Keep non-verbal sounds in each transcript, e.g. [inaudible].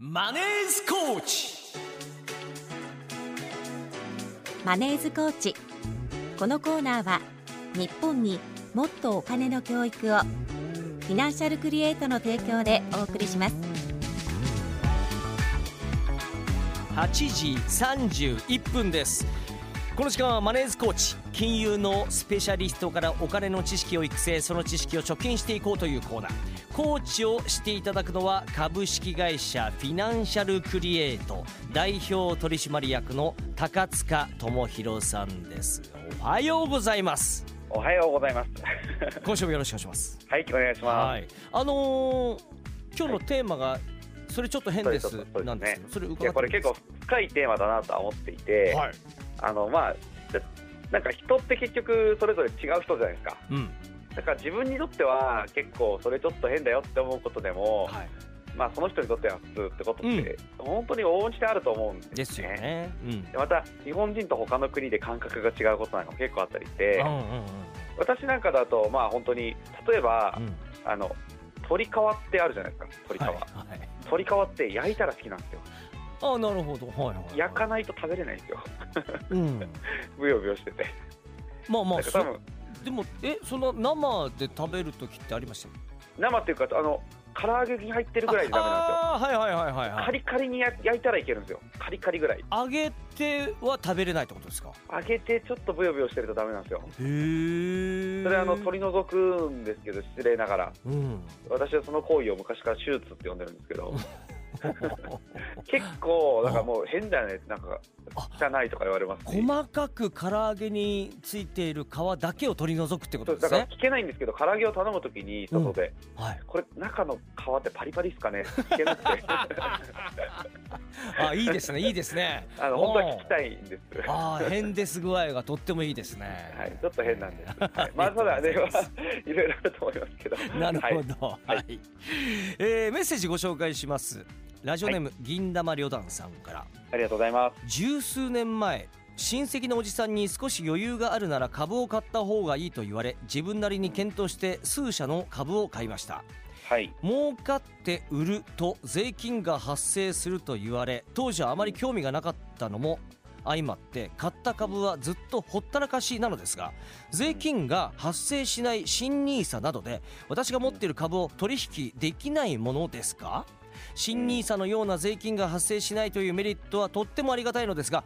マネースコーチ。マネーズコーチ。このコーナーは日本にもっとお金の教育をフィナンシャルクリエイトの提供でお送りします。8時31分ですこの時間はマネーズコーチ金融のスペシャリストからお金の知識を育成その知識を貯金していこうというコーナー。コーチをしていただくのは株式会社フィナンシャルクリエイト代表取締役の高塚智博さんです。おはようございます。おはようございます。今週もよろしくお願いします。はい、お願いします。はい。あのー今日のテーマがそれちょっと変です。なんですけどそれ伺っていや、これ結構深いテーマだなとは思っていて、はいあの、まあ、なんか人って結局それぞれ違う人じゃないですか。うん。だから自分にとっては結構それちょっと変だよって思うことでも、はい。まあその人にとっては普通ってことって、本当に往々にしてあると思うんです,、ですよ。ね。うん。でまた日本人と他の国で感覚が違うことなんかも結構あったりして、うんうん私なんかだとまあ本当に例えば、うんうん。あの鶏皮ってあるじゃないですか鶏皮、はいはい。鶏皮って焼いたら好きなんですよあなるほど。はいはいはい。焼かないと食べれないんですよ。うん。[laughs] ブヨブヨしてて。まあまあ多分でもえその生で食べる時ってありました？生っていうかあの唐揚げに入ってるぐらいでダメなんですよ。はいはいはいはいはい。カリカリにや焼いたらいけるんですよ。カリカリぐらい。揚げては食べれないってことですか？揚げてちょっとブヨブヨしてるとダメなんですよ。へえそれあの取り除くんですけど失礼ながら。うん。私はその行為を昔から手術って呼んでるんですけど [laughs] [laughs] 結構だからもう変だよねなんか汚いとか言われますし細かく唐揚げについている皮だけを取り除くってこそとですね。うだから聞けないんですけど唐揚げを頼むときに外で、はい。これ中の皮ってパリパリですかね？聞けなくて。[laughs] あいいですねいいですね。あの本当は聞きたいんです。あー変です具合がとってもいいですね。はい、ちょっと変なんです。[laughs] はい、まあ、ただね、まあいろいろあると思いますけど。なるはい、ほど、はい。えーメッセージご紹介しますラジオネーム、銀玉旅団さんから。ありがとうございます。十数年前親戚のおじさんに少し余裕があるなら株を買った方がいいと言われ自分なりに検討して数社の株を買いました。はい、儲かって売ると税金が発生すると言われ当時はあまり興味がなかったのも相まって買った株はずっとほったらかしなのですが税金が発生しない新 NISA などで私が持っている株を取引できないものですか？新 NISA のような税金が発生しないというメリットはとってもありがたいのですが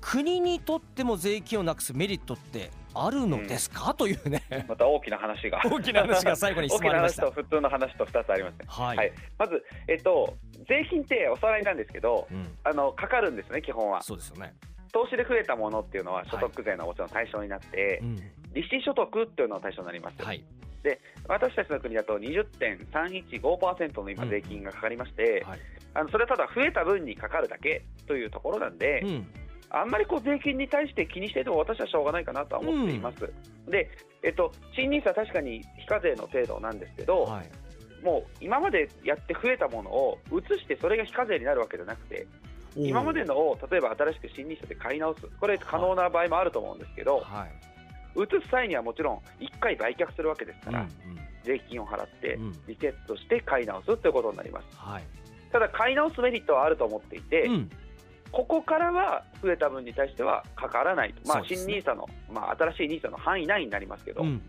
国にとっても税金をなくすメリットってあるのですか、というねまた大きな話が。大きな話が最後に質問ありました話と普通の話と二つありますね。はい、はい、まず、えっと、税金っておさらいなんですけど。うん、あの、かかるんですね、基本は。そうですよね、投資で増えたものっていうのは所得税のもちろん対象になって、うん利子所得っていうのが対象になります。はい私たちの国だと20.315%の今税金がかかりまして、はい。あのそれはただ増えた分にかかるだけというところなんで、うん。あんまりこう税金に対して気にしていても私はしょうがないかなとは思っています。で、えっと、新ニーは確かに非課税の程度なんですけど、はい、もう今までやって増えたものを移してそれが非課税になるわけじゃなくて、今までのを例えば新しく新ニーで買い直す、これ可能な場合もあると思うんですけど、はい移す際にはもちろん1回売却するわけですから、うん税金を払ってうん。リセットして買い直すということになります。はい。ただ買い直すメリットはあると思っていて、うん。ここからは増えた分に対してはかからないと、まあ、新ニーサの、まあ、新しいニーサの範囲内になりますけど、うん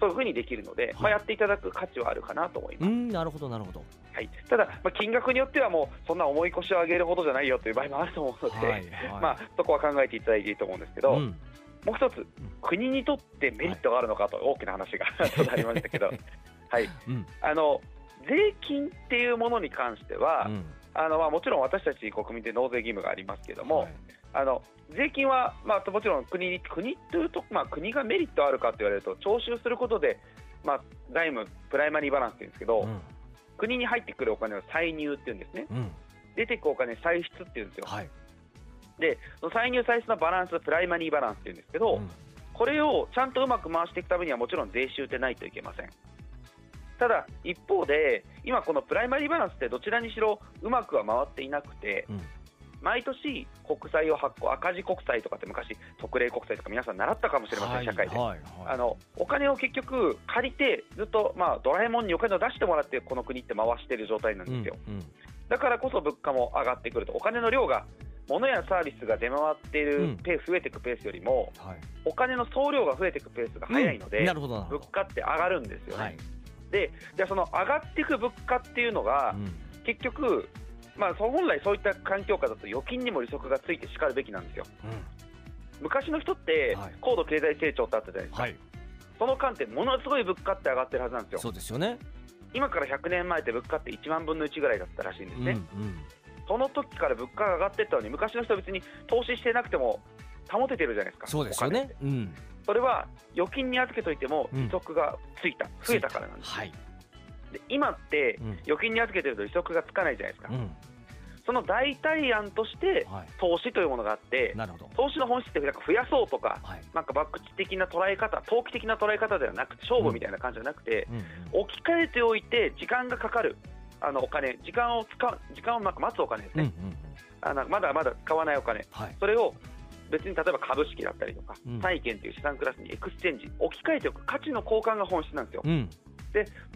そういうふうにできるので、まあ、やっていただく価値はあるかなと思います。なるほどなるほど。はい、ただ、まあ、金額によってはもうそんな重い腰を上げるほどじゃないよという場合もあると思うので、まあ、そこは考えていただいていいと思うんですけど、うんもう一つ、国にとってメリットがあるのかと大きな話が [laughs] ありましたけど、[laughs] はい、うん。あの税金っていうものに関しては、うん。あのまあ、もちろん私たち国民で納税義務がありますけども、はい。あの税金は、まあ、もちろん国に国というと、まあ、国がメリットあるかと言われると徴収することで、まあ、財務プライマリーバランスって言うんですけど、うん。国に入ってくるお金を歳入っていうんですね。うん。出ていくお金歳出っていうんですよ。はいで歳入歳出のバランスプライマリーバランスっていうんですけど、うん。これをちゃんとうまく回していくためにはもちろん税収ってないといけません。ただ一方で今このプライマリーバランスってどちらにしろうまくは回っていなくてうん。毎年国債を発行赤字国債とかって昔特例国債とか皆さん習ったかもしれません、はい社会で、はいはい。あのお金を結局借りてずっと、まあ、ドラえもんにお金を出してもらってこの国って回してる状態なんですよ、うんうん。だからこそ物価も上がってくると。お金の量が物やサービスが出回っているペース、増えていくペースよりもはい。お金の総量が増えていくペースが早いので、うん。なるほど物価って上がるんですよね。はい。でじゃあその上がっていく物価っていうのが、うん。結局、まあ、本来そういった環境下だと預金にも利息がついてしかるべきなんですよ。昔の人ってはい。高度経済成長ってあったじゃないですか、はい。その間ってものすごい物価って上がってるはずなんですよ。そうですよね。今から100年前って物価って1万分の1ぐらいだったらしいんですね。うんうんその時から物価が上がっていったのに昔の人は別に投資してなくても保ててるじゃないですか。そうですよね。うん。それは預金に預けといてもうん。利息がついた、増えたからなんです。はい。で今ってうん。預金に預けてると利息がつかないじゃないですか。うん。その代替案としてはい。投資というものがあって、なるほど。投資の本質ってなんか増やそうとか、はい。なんか博打的な捉え方、投機的な捉え方ではなくて、勝負みたいな感じじゃなくて、うん。置き換えておいて、時間がかかるあのお金、時間を使う、時間をなんか待つお金ですね、うんうんうん。あのまだまだ使わないお金、はい。それを別に例えば株式だったりとかうん、債券という資産クラスに exchange、置き換えておく価値の交換が本質なんですよ。うん。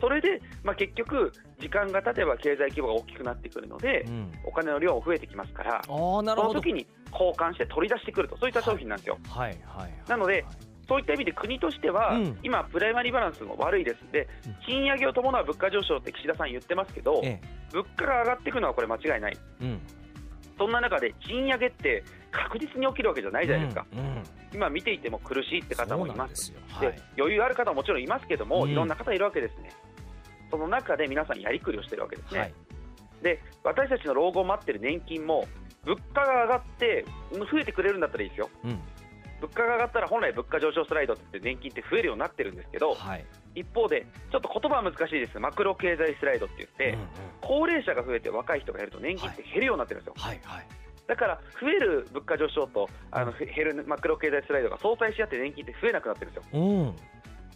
それで、まあ、結局、時間が経てば経済規模が大きくなってくるので、うん。お金の量も増えてきますから、その時に交換して取り出してくると、そういった商品なんですよ。はいはいはい。なのでそういった意味で国としては、うん。今、プライマリーバランスも悪いです。でうん、賃上げを伴う物価上昇って岸田さん言ってますけど、え物価が上がっていくのはこれ間違いない、えうん。そんな中で賃上げって確実に起きるわけじゃないじゃないですか、うんうん。今見ていても苦しいって方もいま。す。ではい。余裕ある方ももちろんいますけども、うん。いろんな方いるわけですね。その中で皆さんやりくりをしてるわけですね。はい。で私たちの老後を待ってる年金も物価が上がって増えてくれるんだったらいいですよ。うん物価が上がったら本来物価上昇スライドって言って年金って増えるようになってるんですけどはい。一方でちょっと言葉は難しいです。マクロ経済スライドって言って、うんうん。高齢者が増えて若い人が減ると年金って減るようになってるんですよ、はいはい。だから増える物価上昇とあの減るマクロ経済スライドが相対し合って年金って増えなくなってるんですよ。うん。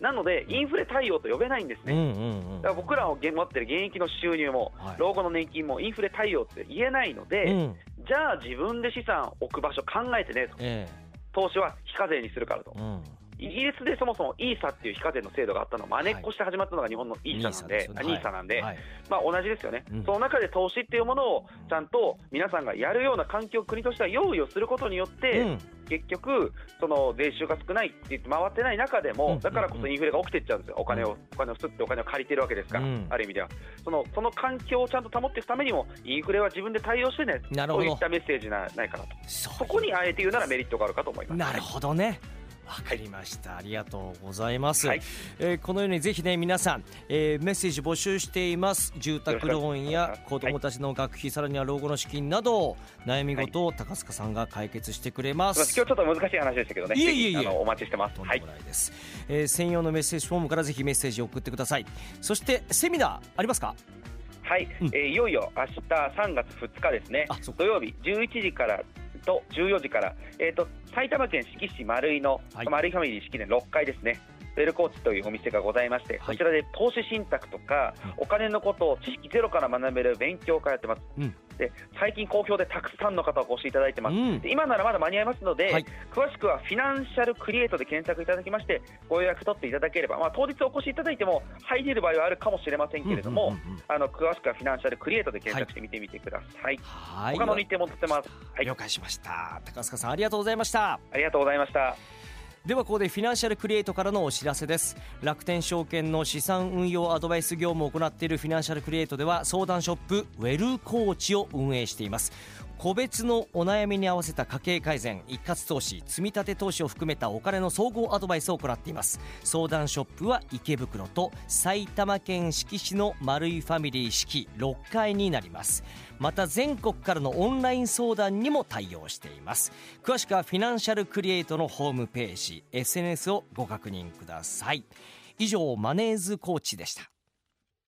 なのでインフレ対応と呼べないんですね、うんうんうんだから僕らの持ってる現役の収入も、はい。老後の年金もインフレ対応って言えないので、うん。じゃあ自分で資産を置く場所考えてねと。え投資は非課税にするからと。うん。イギリスでそもそも ESA っていう非課税の制度があったのを真似っこして始まったのが日本の ESA なんで、あ NISA なんで、はい。まあ、同じですよね、うん。その中で投資っていうものをちゃんと皆さんがやるような環境を国としては用意をすることによって、うん。結局、その税収が少ないって言って回ってない中でも、うん。だからこそインフレが起きていっちゃうんですよ、お金をお金を吸ってお金を借りてるわけですから、うん。ある意味では。その、その環境をちゃんと保っていくためにも、インフレは自分で対応してね、そういったメッセージなないかなと、そそこにあえて言うならメリットがあるかと思います。なるほどねわかりました、ありがとうございます、はい。えーこのようにぜひね皆さん、えーメッセージ募集しています。住宅ローンや子どもたちの学費、さらには老後の資金など悩み事を高塚さんが解決してくれます、今日ちょっと難しい話でしたけどね、いえいえいえ。お待ちしてます。はいとんでもないです、えー専用のメッセージフォームからぜひメッセージを送ってください。そしてセミナーありますか？はい、うん。えーいよいよ明日3月2日ですね。土曜日11時からと14時から、えー、と埼玉県志木市丸井の、はい。丸井ファミリー式典6階ですね。ウェルコーチというお店がございまして、はい。こちらで投資信託とか、うん。お金のことを知識ゼロから学べる勉強会やってます、うんで最近好評でたくさんの方お越しいただいてます、うん。で今ならまだ間に合いますので、はい。詳しくはフィナンシャルクリエイトで検索いただきましてご予約取っていただければ、まあ、当日お越しいただいても入れる場合はあるかもしれませんけれども、うんうんうんうん。あの詳しくはフィナンシャルクリエイトで検索してみてみてください。はい。他の日程も載ってます。はい、了解しました。高塚さんありがとうございました。ありがとうございました。ではここでフィナンシャルクリエイトからのお知らせです。楽天証券の資産運用アドバイス業務を行っているフィナンシャルクリエイトでは相談ショップウェルコーチを運営しています。個別のお悩みに合わせた家計改善一括投資積立投資を含めたお金の総合アドバイスを行っています。相談ショップは池袋と埼玉県志木市の丸井ファミリー式6階になります。また全国からのオンライン相談にも対応しています。詳しくはフィナンシャルクリエイトのホームページ SNS をご確認ください。以上マネーズコーチでした。